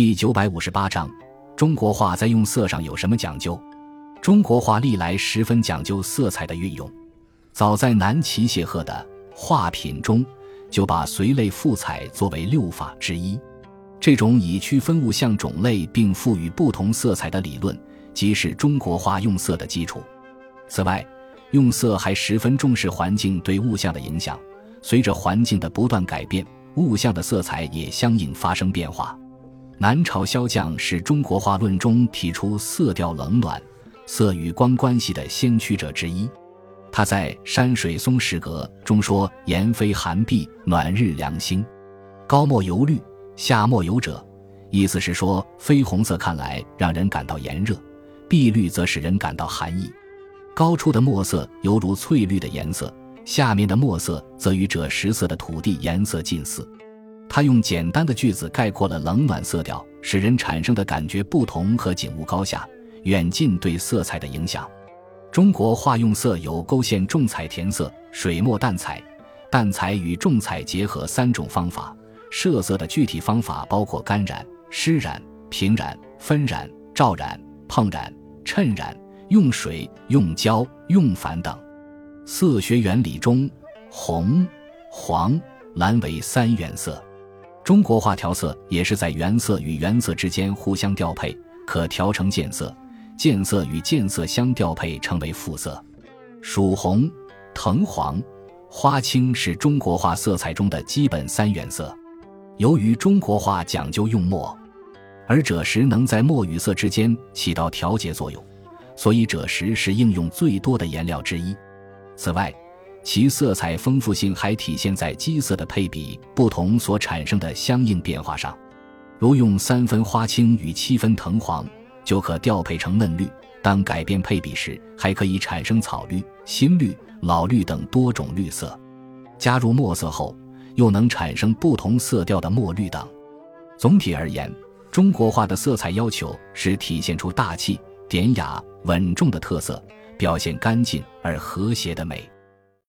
第九百五十八章：中国画在用色上有什么讲究？中国画历来十分讲究色彩的运用，早在南齐谢赫的《画品》中，就把随类赋彩作为六法之一。这种以区分物象种类并赋予不同色彩的理论，即是中国画用色的基础。此外，用色还十分重视环境对物象的影响，随着环境的不断改变，物象的色彩也相应发生变化。南朝萧将是中国画论中提出色调冷暖、色与光关系的先驱者之一。他在《山水松石阁》中说：“炎飞寒碧，暖日凉星，高墨油绿，下墨油赭。”意思是说，绯红色看来让人感到炎热，碧绿则使人感到寒意。高出的墨色犹如翠绿的颜色，下面的墨色则与赭石色的土地颜色近似。他用简单的句子概括了冷暖色调使人产生的感觉不同和景物高下、远近对色彩的影响。中国画用色有勾线重彩填色、水墨淡彩、淡彩与重彩结合三种方法。设色的具体方法包括干染、湿染、平染、分染、照染、碰染、衬染、用水、用胶、用矾等。色学原理中，红、黄、蓝为三原色。中国画调色也是在原色与原色之间互相调配，可调成渐色；渐色与渐色相调配，成为复色。曙红、藤黄、花青是中国画色彩中的基本三原色。由于中国画讲究用墨，而赭石能在墨与色之间起到调节作用，所以赭石是应用最多的颜料之一。此外，其色彩丰富性还体现在基色的配比不同所产生的相应变化上，如用三分花青与七分藤黄，就可调配成嫩绿；当改变配比时，还可以产生草绿、新绿、老绿等多种绿色。加入墨色后，又能产生不同色调的墨绿等。总体而言，中国画的色彩要求是体现出大气、典雅、稳重的特色，表现干净而和谐的美。